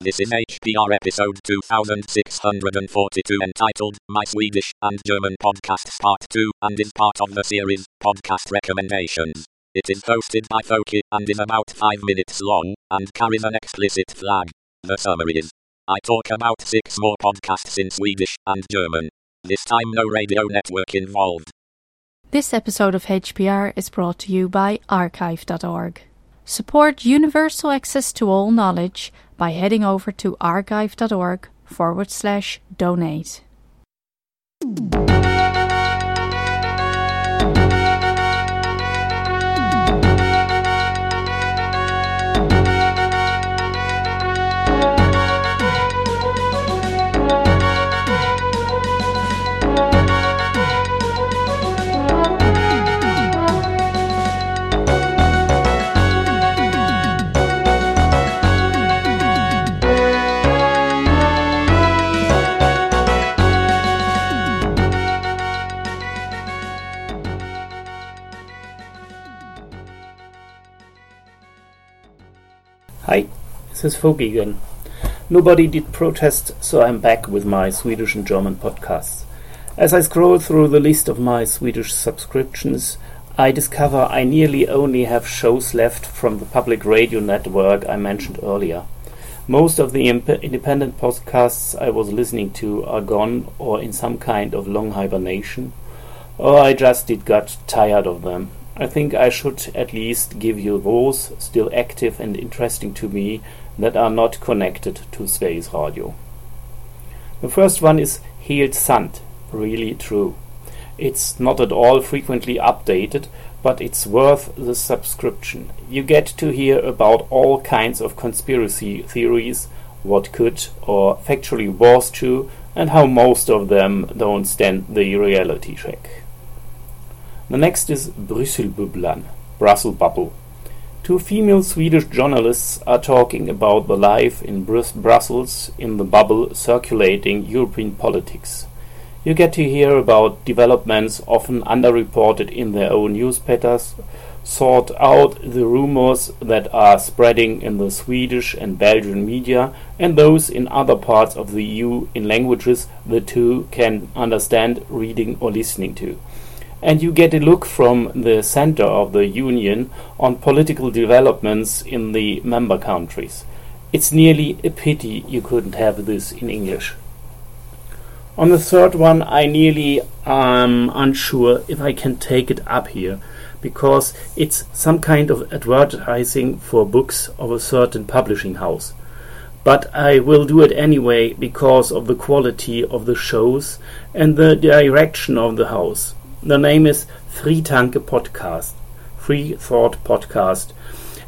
This is HPR episode 2642 entitled My Swedish and German Podcasts Part 2 and is part of the series Podcast Recommendations. It is hosted by Foki and is about 5 minutes long and carries an explicit flag. The summary is I talk about 6 more podcasts in Swedish and German. This time no radio network involved. This episode of HPR is brought to you by archive.org. Support universal access to all knowledge by heading over to archive.org forward slash donate. Hi, this is Fogi again. Nobody did protest, so I'm back with my Swedish and German podcasts. As I scroll through the list of my Swedish subscriptions, I discover I nearly only have shows left from the public radio network I mentioned earlier. Most of the imp- independent podcasts I was listening to are gone or in some kind of long hibernation, or I just did got tired of them. I think I should at least give you those still active and interesting to me that are not connected to Sveriges Radio. The first one is Helt really true. It's not at all frequently updated, but it's worth the subscription. You get to hear about all kinds of conspiracy theories, what could or factually was true, and how most of them don't stand the reality check. The next is Brysselbubblan, Brussels Bubble. Two female Swedish journalists are talking about the life in Brus- Brussels in the bubble circulating European politics. You get to hear about developments often underreported in their own newspapers, sort out the rumors that are spreading in the Swedish and Belgian media, and those in other parts of the EU in languages the two can understand reading or listening to and you get a look from the center of the Union on political developments in the member countries. It's nearly a pity you couldn't have this in English. On the third one, I nearly am unsure if I can take it up here, because it's some kind of advertising for books of a certain publishing house. But I will do it anyway because of the quality of the shows and the direction of the house. The name is Fri Tanke Podcast, Free Thought Podcast,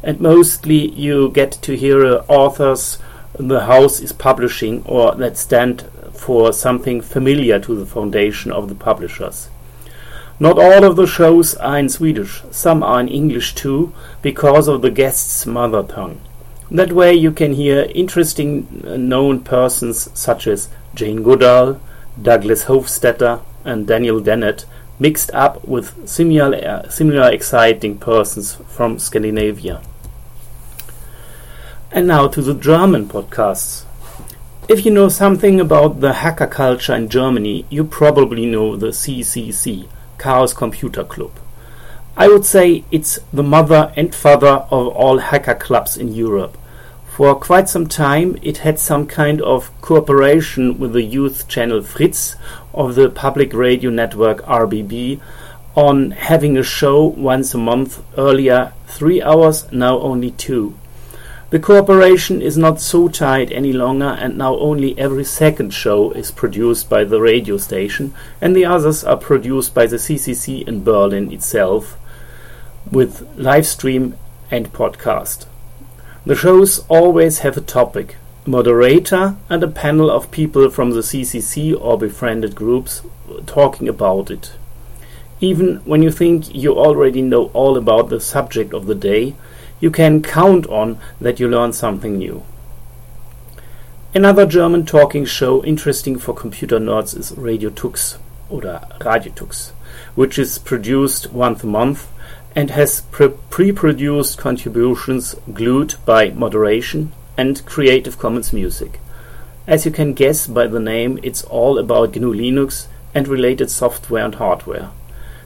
and mostly you get to hear uh, authors the house is publishing or that stand for something familiar to the foundation of the publishers. Not all of the shows are in Swedish, some are in English too, because of the guest's mother tongue. That way you can hear interesting uh, known persons such as Jane Goodall, Douglas Hofstadter, and Daniel Dennett mixed up with similar, uh, similar exciting persons from Scandinavia. And now to the German podcasts. If you know something about the hacker culture in Germany, you probably know the CCC, Chaos Computer Club. I would say it's the mother and father of all hacker clubs in Europe. For quite some time, it had some kind of cooperation with the youth channel Fritz of the public radio network RBB on having a show once a month, earlier three hours, now only two. The cooperation is not so tight any longer, and now only every second show is produced by the radio station, and the others are produced by the CCC in Berlin itself with live stream and podcast. The shows always have a topic, moderator, and a panel of people from the CCC or befriended groups talking about it. Even when you think you already know all about the subject of the day, you can count on that you learn something new. Another German talking show interesting for computer nerds is Radio Tux oder Radio Tux, which is produced once a month and has pre-produced contributions glued by moderation and Creative Commons music. As you can guess by the name, it's all about GNU Linux and related software and hardware.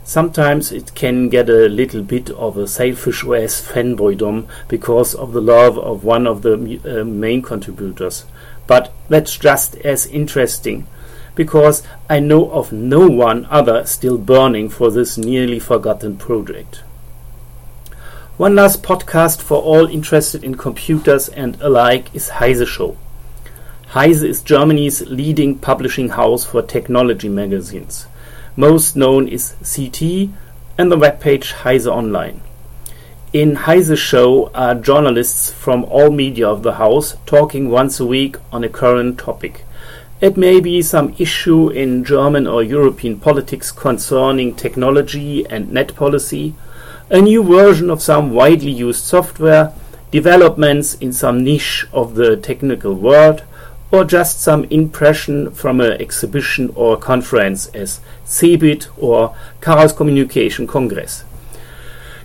Sometimes it can get a little bit of a selfish OS fanboydom because of the love of one of the uh, main contributors. But that's just as interesting because I know of no one other still burning for this nearly forgotten project. One last podcast for all interested in computers and alike is Heise Show. Heise is Germany's leading publishing house for technology magazines. Most known is c't and the webpage Heise Online. In Heise Show are journalists from all media of the house talking once a week on a current topic. It may be some issue in German or European politics concerning technology and net policy, a new version of some widely used software, developments in some niche of the technical world, or just some impression from an exhibition or conference as CeBIT or Chaos Communication Congress.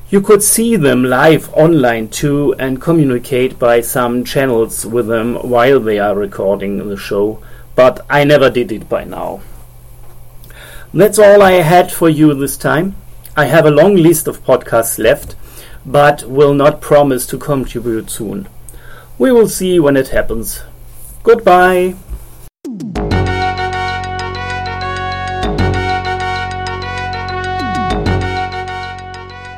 You could see them live online too and communicate by some channels with them while they are recording the show, but I never did it by now. That's all I had for you this time. I have a long list of podcasts left, but will not promise to contribute soon. We will see when it happens. Goodbye.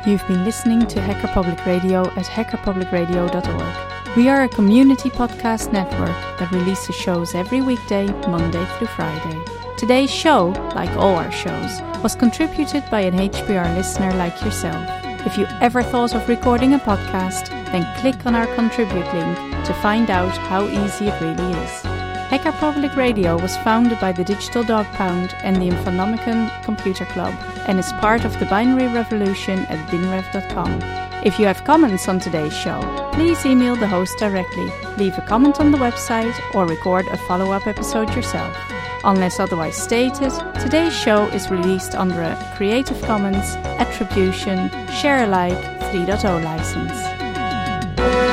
You've been listening to Hacker Public Radio at hackerpublicradio.org. We are a community podcast network that releases shows every weekday, Monday through Friday. Today's show, like all our shows, was contributed by an HPR listener like yourself. If you ever thought of recording a podcast, then click on our contribute link to find out how easy it really is. Hacker Public Radio was founded by the Digital Dog Pound and the Infonomicon Computer Club and is part of the binary revolution at binrev.com. If you have comments on today's show, please email the host directly, leave a comment on the website, or record a follow up episode yourself. Unless otherwise stated, today's show is released under a Creative Commons Attribution Share Alike 3.0 license.